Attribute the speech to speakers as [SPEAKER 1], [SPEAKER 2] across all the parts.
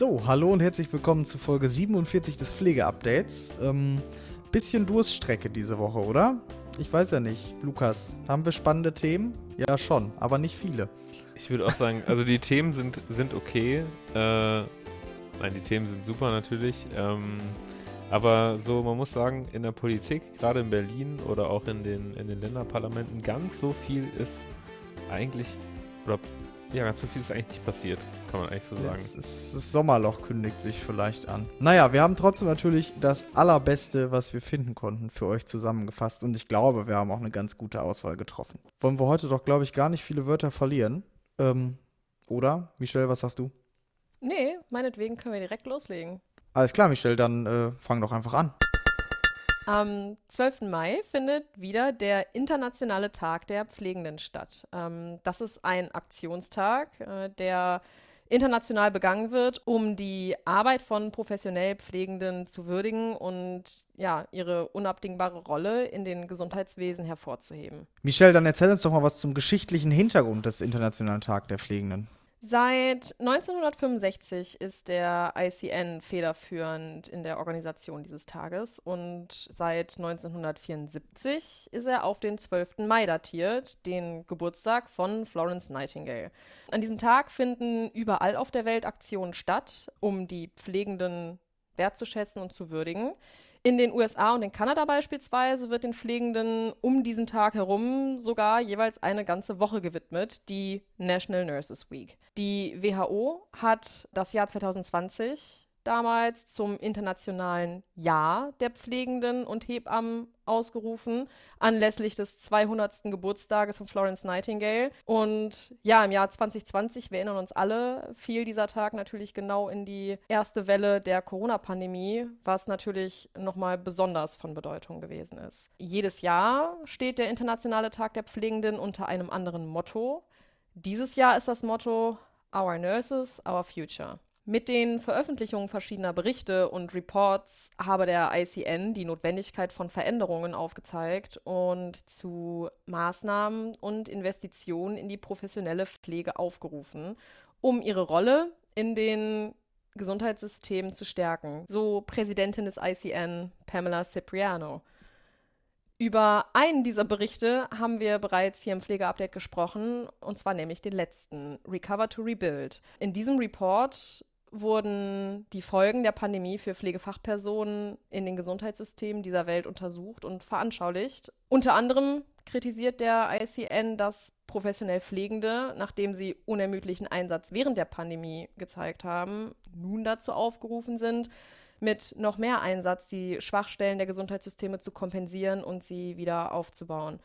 [SPEAKER 1] So, hallo und herzlich willkommen zu Folge 47 des Pflegeupdates. Ähm, bisschen Durststrecke diese Woche, oder? Ich weiß ja nicht. Lukas, haben wir spannende Themen? Ja, schon, aber nicht viele.
[SPEAKER 2] Ich würde auch sagen, also die Themen sind, sind okay. Äh, nein, die Themen sind super natürlich. Ähm, aber so, man muss sagen, in der Politik, gerade in Berlin oder auch in den, in den Länderparlamenten, ganz so viel ist eigentlich, oder ja, ganz so viel ist eigentlich nicht passiert, kann man eigentlich so sagen.
[SPEAKER 1] Ist, das Sommerloch kündigt sich vielleicht an. Naja, wir haben trotzdem natürlich das Allerbeste, was wir finden konnten, für euch zusammengefasst. Und ich glaube, wir haben auch eine ganz gute Auswahl getroffen. Wollen wir heute doch, glaube ich, gar nicht viele Wörter verlieren. Ähm, oder? Michelle, was sagst du?
[SPEAKER 3] Nee, meinetwegen können wir direkt loslegen.
[SPEAKER 1] Alles klar, Michelle, dann äh, fang doch einfach an.
[SPEAKER 3] Am 12. Mai findet wieder der Internationale Tag der Pflegenden statt. Ähm, das ist ein Aktionstag, äh, der international begangen wird, um die Arbeit von professionell Pflegenden zu würdigen und ja, ihre unabdingbare Rolle in den Gesundheitswesen hervorzuheben.
[SPEAKER 1] Michelle, dann erzähl uns doch mal was zum geschichtlichen Hintergrund des Internationalen Tag der Pflegenden.
[SPEAKER 3] Seit 1965 ist der ICN federführend in der Organisation dieses Tages und seit 1974 ist er auf den 12. Mai datiert, den Geburtstag von Florence Nightingale. An diesem Tag finden überall auf der Welt Aktionen statt, um die Pflegenden wertzuschätzen und zu würdigen. In den USA und in Kanada beispielsweise wird den Pflegenden um diesen Tag herum sogar jeweils eine ganze Woche gewidmet, die National Nurses Week. Die WHO hat das Jahr 2020 damals zum internationalen Jahr der Pflegenden und Hebammen ausgerufen, anlässlich des 200. Geburtstages von Florence Nightingale. Und ja, im Jahr 2020, wir erinnern uns alle, fiel dieser Tag natürlich genau in die erste Welle der Corona-Pandemie, was natürlich nochmal besonders von Bedeutung gewesen ist. Jedes Jahr steht der Internationale Tag der Pflegenden unter einem anderen Motto. Dieses Jahr ist das Motto Our Nurses, Our Future. Mit den Veröffentlichungen verschiedener Berichte und Reports habe der ICN die Notwendigkeit von Veränderungen aufgezeigt und zu Maßnahmen und Investitionen in die professionelle Pflege aufgerufen, um ihre Rolle in den Gesundheitssystemen zu stärken. So Präsidentin des ICN Pamela Cipriano. Über einen dieser Berichte haben wir bereits hier im Pflegeupdate gesprochen, und zwar nämlich den letzten, Recover to Rebuild. In diesem Report wurden die Folgen der Pandemie für Pflegefachpersonen in den Gesundheitssystemen dieser Welt untersucht und veranschaulicht. Unter anderem kritisiert der ICN, dass professionell Pflegende, nachdem sie unermüdlichen Einsatz während der Pandemie gezeigt haben, nun dazu aufgerufen sind, mit noch mehr Einsatz die Schwachstellen der Gesundheitssysteme zu kompensieren und sie wieder aufzubauen.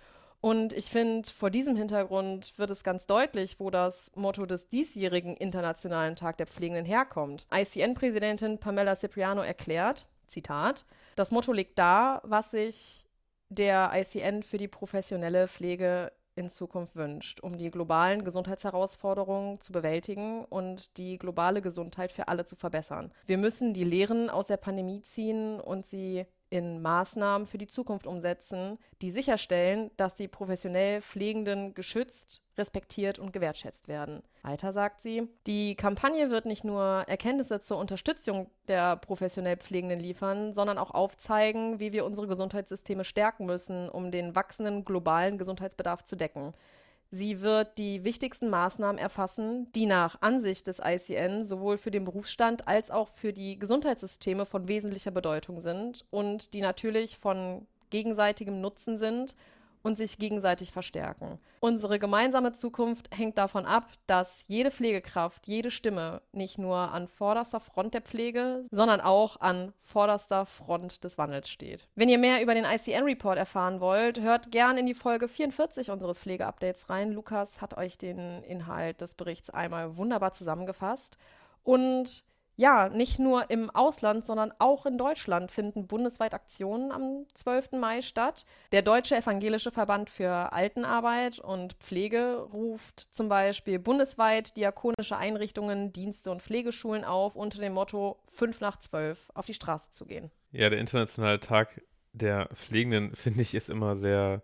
[SPEAKER 3] Und ich finde, vor diesem Hintergrund wird es ganz deutlich, wo das Motto des diesjährigen Internationalen Tag der Pflegenden herkommt. ICN-Präsidentin Pamela Cipriano erklärt, Zitat, das Motto liegt da, was sich der ICN für die professionelle Pflege in Zukunft wünscht, um die globalen Gesundheitsherausforderungen zu bewältigen und die globale Gesundheit für alle zu verbessern. Wir müssen die Lehren aus der Pandemie ziehen und sie in Maßnahmen für die Zukunft umsetzen, die sicherstellen, dass die professionell Pflegenden geschützt, respektiert und gewertschätzt werden. Weiter sagt sie, die Kampagne wird nicht nur Erkenntnisse zur Unterstützung der professionell Pflegenden liefern, sondern auch aufzeigen, wie wir unsere Gesundheitssysteme stärken müssen, um den wachsenden globalen Gesundheitsbedarf zu decken. Sie wird die wichtigsten Maßnahmen erfassen, die nach Ansicht des ICN sowohl für den Berufsstand als auch für die Gesundheitssysteme von wesentlicher Bedeutung sind und die natürlich von gegenseitigem Nutzen sind und sich gegenseitig verstärken. Unsere gemeinsame Zukunft hängt davon ab, dass jede Pflegekraft, jede Stimme nicht nur an vorderster Front der Pflege, sondern auch an vorderster Front des Wandels steht. Wenn ihr mehr über den ICN-Report erfahren wollt, hört gern in die Folge 44 unseres Pflegeupdates rein. Lukas hat euch den Inhalt des Berichts einmal wunderbar zusammengefasst. Und ja, nicht nur im Ausland, sondern auch in Deutschland finden bundesweit Aktionen am 12. Mai statt. Der Deutsche Evangelische Verband für Altenarbeit und Pflege ruft zum Beispiel bundesweit diakonische Einrichtungen, Dienste und Pflegeschulen auf, unter dem Motto 5 nach 12 auf die Straße zu gehen.
[SPEAKER 2] Ja, der Internationale Tag der Pflegenden, finde ich, ist immer sehr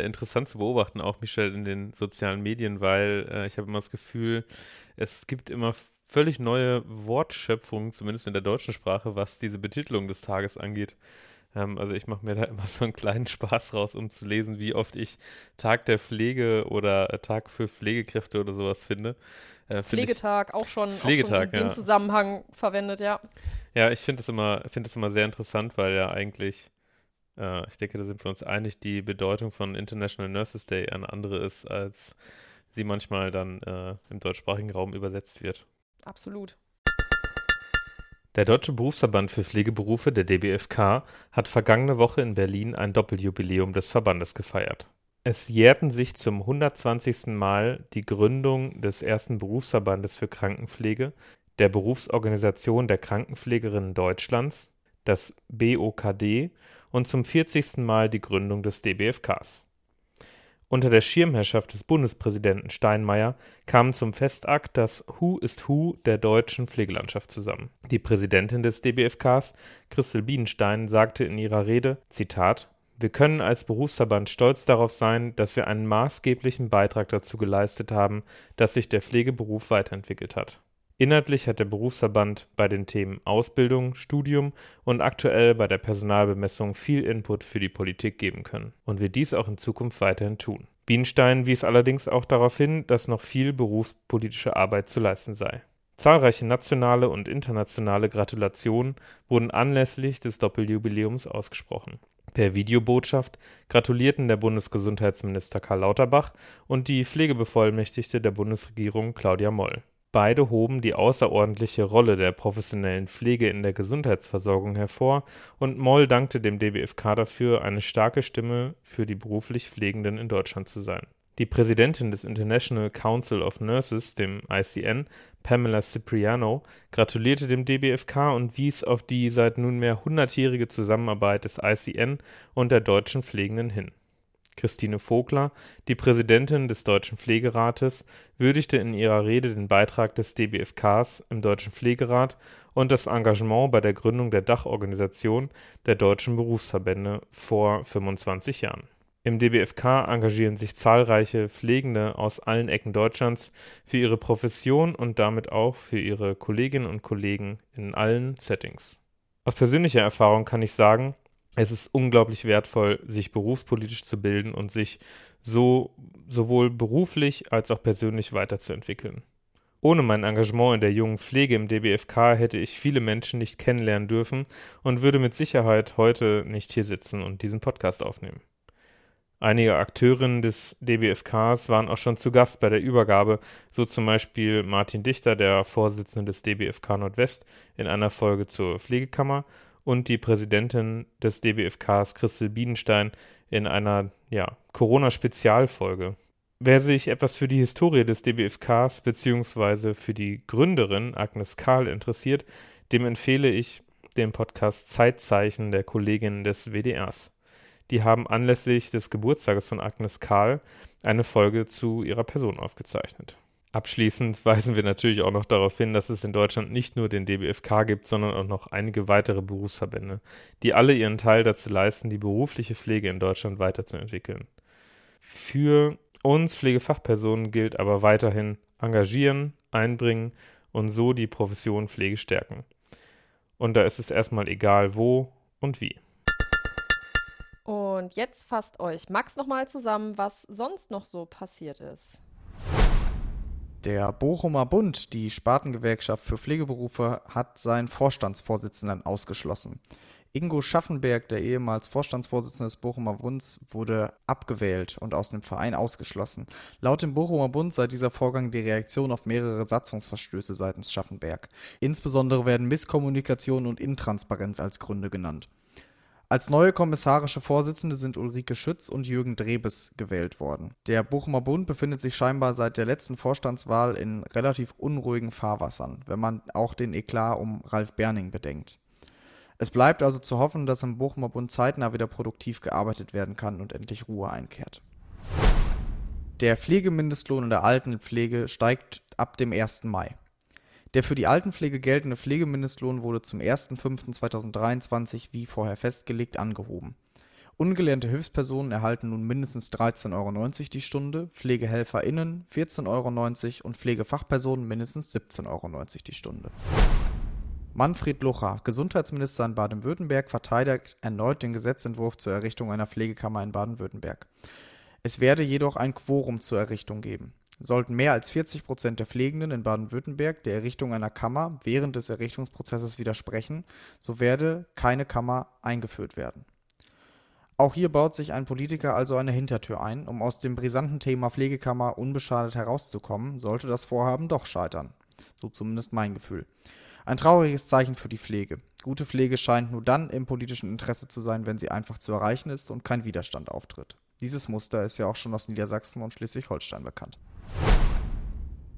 [SPEAKER 2] interessant zu beobachten, auch Michelle in den sozialen Medien, weil äh, ich habe immer das Gefühl, es gibt immer völlig neue Wortschöpfungen, zumindest in der deutschen Sprache, was diese Betitelung des Tages angeht. Ähm, also ich mache mir da immer so einen kleinen Spaß raus, um zu lesen, wie oft ich Tag der Pflege oder äh, Tag für Pflegekräfte oder sowas finde.
[SPEAKER 3] Äh, Pflegetag ich, auch schon,
[SPEAKER 2] Pflegetag,
[SPEAKER 3] auch schon in
[SPEAKER 2] ja.
[SPEAKER 3] dem Zusammenhang verwendet, ja.
[SPEAKER 2] Ja, ich finde immer, find immer sehr interessant, weil ja eigentlich äh, ich denke, da sind wir uns einig, die Bedeutung von International Nurses Day eine andere ist, als sie manchmal dann äh, im deutschsprachigen Raum übersetzt wird.
[SPEAKER 3] Absolut.
[SPEAKER 2] Der Deutsche Berufsverband für Pflegeberufe, der DBFK, hat vergangene Woche in Berlin ein Doppeljubiläum des Verbandes gefeiert. Es jährten sich zum 120. Mal die Gründung des ersten Berufsverbandes für Krankenpflege, der Berufsorganisation der Krankenpflegerinnen Deutschlands, das BOKD, und zum 40. Mal die Gründung des DBFKs. Unter der Schirmherrschaft des Bundespräsidenten Steinmeier kamen zum Festakt das Who ist Who der deutschen Pflegelandschaft zusammen. Die Präsidentin des DBFKs, Christel Bienenstein, sagte in ihrer Rede, Zitat, wir können als Berufsverband stolz darauf sein, dass wir einen maßgeblichen Beitrag dazu geleistet haben, dass sich der Pflegeberuf weiterentwickelt hat. Inhaltlich hat der Berufsverband bei den Themen Ausbildung, Studium und aktuell bei der Personalbemessung viel Input für die Politik geben können und wird dies auch in Zukunft weiterhin tun. Bienstein wies allerdings auch darauf hin, dass noch viel berufspolitische Arbeit zu leisten sei. Zahlreiche nationale und internationale Gratulationen wurden anlässlich des Doppeljubiläums ausgesprochen. Per Videobotschaft gratulierten der Bundesgesundheitsminister Karl Lauterbach und die Pflegebevollmächtigte der Bundesregierung Claudia Moll. Beide hoben die außerordentliche Rolle der professionellen Pflege in der Gesundheitsversorgung hervor und Moll dankte dem DBFK dafür, eine starke Stimme für die beruflich Pflegenden in Deutschland zu sein. Die Präsidentin des International Council of Nurses, dem ICN, Pamela Cipriano, gratulierte dem DBFK und wies auf die seit nunmehr hundertjährige Zusammenarbeit des ICN und der deutschen Pflegenden hin Christine Vogler, die Präsidentin des Deutschen Pflegerates, würdigte in ihrer Rede den Beitrag des DBFKs im Deutschen Pflegerat und das Engagement bei der Gründung der Dachorganisation der deutschen Berufsverbände vor 25 Jahren. Im DBFK engagieren sich zahlreiche Pflegende aus allen Ecken Deutschlands für ihre Profession und damit auch für ihre Kolleginnen und Kollegen in allen Settings. Aus persönlicher Erfahrung kann ich sagen, es ist unglaublich wertvoll, sich berufspolitisch zu bilden und sich so sowohl beruflich als auch persönlich weiterzuentwickeln. Ohne mein Engagement in der jungen Pflege im DBFK hätte ich viele Menschen nicht kennenlernen dürfen und würde mit Sicherheit heute nicht hier sitzen und diesen Podcast aufnehmen. Einige Akteurinnen des DBFKs waren auch schon zu Gast bei der Übergabe, so zum Beispiel Martin Dichter, der Vorsitzende des DBFK Nordwest, in einer Folge zur Pflegekammer und die Präsidentin des DBFKs, Christel Bienenstein, in einer ja, Corona-Spezialfolge. Wer sich etwas für die Historie des DBFKs bzw. für die Gründerin Agnes Karl interessiert, dem empfehle ich den Podcast Zeitzeichen der Kolleginnen des WDRs. Die haben anlässlich des Geburtstages von Agnes Karl eine Folge zu ihrer Person aufgezeichnet. Abschließend weisen wir natürlich auch noch darauf hin, dass es in Deutschland nicht nur den DBFK gibt, sondern auch noch einige weitere Berufsverbände, die alle ihren Teil dazu leisten, die berufliche Pflege in Deutschland weiterzuentwickeln. Für uns Pflegefachpersonen gilt aber weiterhin engagieren, einbringen und so die Profession Pflege stärken. Und da ist es erstmal egal, wo und wie.
[SPEAKER 3] Und jetzt fasst euch Max nochmal zusammen, was sonst noch so passiert ist.
[SPEAKER 1] Der Bochumer Bund, die Spartengewerkschaft für Pflegeberufe, hat seinen Vorstandsvorsitzenden ausgeschlossen. Ingo Schaffenberg, der ehemals Vorstandsvorsitzende des Bochumer Bunds, wurde abgewählt und aus dem Verein ausgeschlossen. Laut dem Bochumer Bund sei dieser Vorgang die Reaktion auf mehrere Satzungsverstöße seitens Schaffenberg. Insbesondere werden Misskommunikation und Intransparenz als Gründe genannt. Als neue kommissarische Vorsitzende sind Ulrike Schütz und Jürgen Drebes gewählt worden. Der Bochumer Bund befindet sich scheinbar seit der letzten Vorstandswahl in relativ unruhigen Fahrwassern, wenn man auch den Eklat um Ralf Berning bedenkt. Es bleibt also zu hoffen, dass im Bochumer Bund zeitnah wieder produktiv gearbeitet werden kann und endlich Ruhe einkehrt. Der Pflegemindestlohn in der Altenpflege steigt ab dem 1. Mai. Der für die Altenpflege geltende Pflegemindestlohn wurde zum 1.5.2023 wie vorher festgelegt angehoben. Ungelernte Hilfspersonen erhalten nun mindestens 13,90 Euro die Stunde, PflegehelferInnen 14,90 Euro und Pflegefachpersonen mindestens 17,90 Euro die Stunde. Manfred Lucha, Gesundheitsminister in Baden-Württemberg, verteidigt erneut den Gesetzentwurf zur Errichtung einer Pflegekammer in Baden-Württemberg. Es werde jedoch ein Quorum zur Errichtung geben. Sollten mehr als 40 Prozent der Pflegenden in Baden-Württemberg der Errichtung einer Kammer während des Errichtungsprozesses widersprechen, so werde keine Kammer eingeführt werden. Auch hier baut sich ein Politiker also eine Hintertür ein, um aus dem brisanten Thema Pflegekammer unbeschadet herauszukommen, sollte das Vorhaben doch scheitern. So zumindest mein Gefühl. Ein trauriges Zeichen für die Pflege. Gute Pflege scheint nur dann im politischen Interesse zu sein, wenn sie einfach zu erreichen ist und kein Widerstand auftritt. Dieses Muster ist ja auch schon aus Niedersachsen und Schleswig-Holstein bekannt.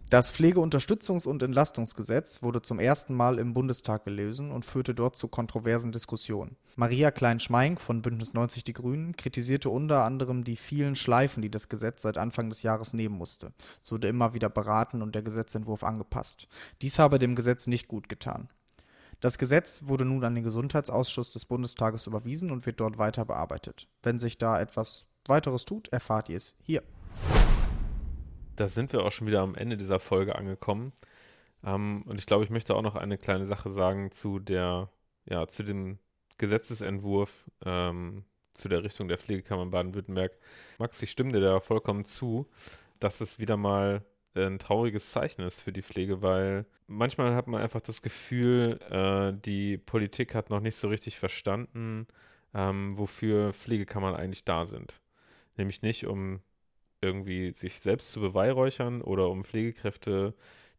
[SPEAKER 1] Das Pflegeunterstützungs- und Entlastungsgesetz wurde zum ersten Mal im Bundestag gelesen und führte dort zu kontroversen Diskussionen. Maria Klein-Schmeink von Bündnis 90 Die Grünen kritisierte unter anderem die vielen Schleifen, die das Gesetz seit Anfang des Jahres nehmen musste. Es wurde immer wieder beraten und der Gesetzentwurf angepasst. Dies habe dem Gesetz nicht gut getan. Das Gesetz wurde nun an den Gesundheitsausschuss des Bundestages überwiesen und wird dort weiter bearbeitet. Wenn sich da etwas weiteres tut, erfahrt ihr es hier
[SPEAKER 2] da sind wir auch schon wieder am Ende dieser Folge angekommen. Ähm, und ich glaube, ich möchte auch noch eine kleine Sache sagen zu der, ja, zu dem Gesetzesentwurf ähm, zu der Richtung der Pflegekammer in Baden-Württemberg. Max, ich stimme dir da vollkommen zu, dass es wieder mal ein trauriges Zeichen ist für die Pflege, weil manchmal hat man einfach das Gefühl, äh, die Politik hat noch nicht so richtig verstanden, ähm, wofür Pflegekammern eigentlich da sind. Nämlich nicht, um irgendwie sich selbst zu beweihräuchern oder um Pflegekräfte,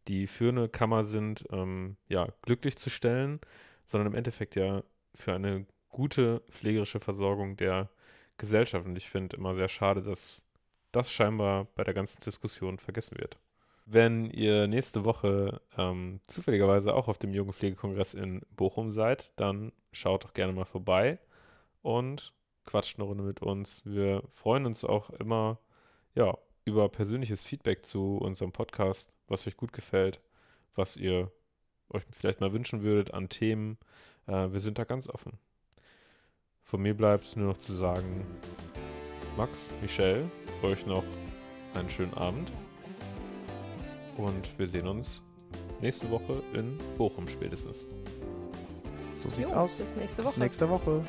[SPEAKER 2] die für eine Kammer sind, ähm, ja, glücklich zu stellen, sondern im Endeffekt ja für eine gute pflegerische Versorgung der Gesellschaft. Und ich finde immer sehr schade, dass das scheinbar bei der ganzen Diskussion vergessen wird. Wenn ihr nächste Woche ähm, zufälligerweise auch auf dem Jugendpflegekongress in Bochum seid, dann schaut doch gerne mal vorbei und quatscht eine Runde mit uns. Wir freuen uns auch immer ja, über persönliches Feedback zu unserem Podcast, was euch gut gefällt, was ihr euch vielleicht mal wünschen würdet an Themen. Äh, wir sind da ganz offen. Von mir bleibt nur noch zu sagen, Max, Michelle, euch noch einen schönen Abend. Und wir sehen uns nächste Woche in Bochum spätestens.
[SPEAKER 1] So sieht's jo, aus.
[SPEAKER 3] Bis nächste Woche.
[SPEAKER 1] Bis nächste Woche.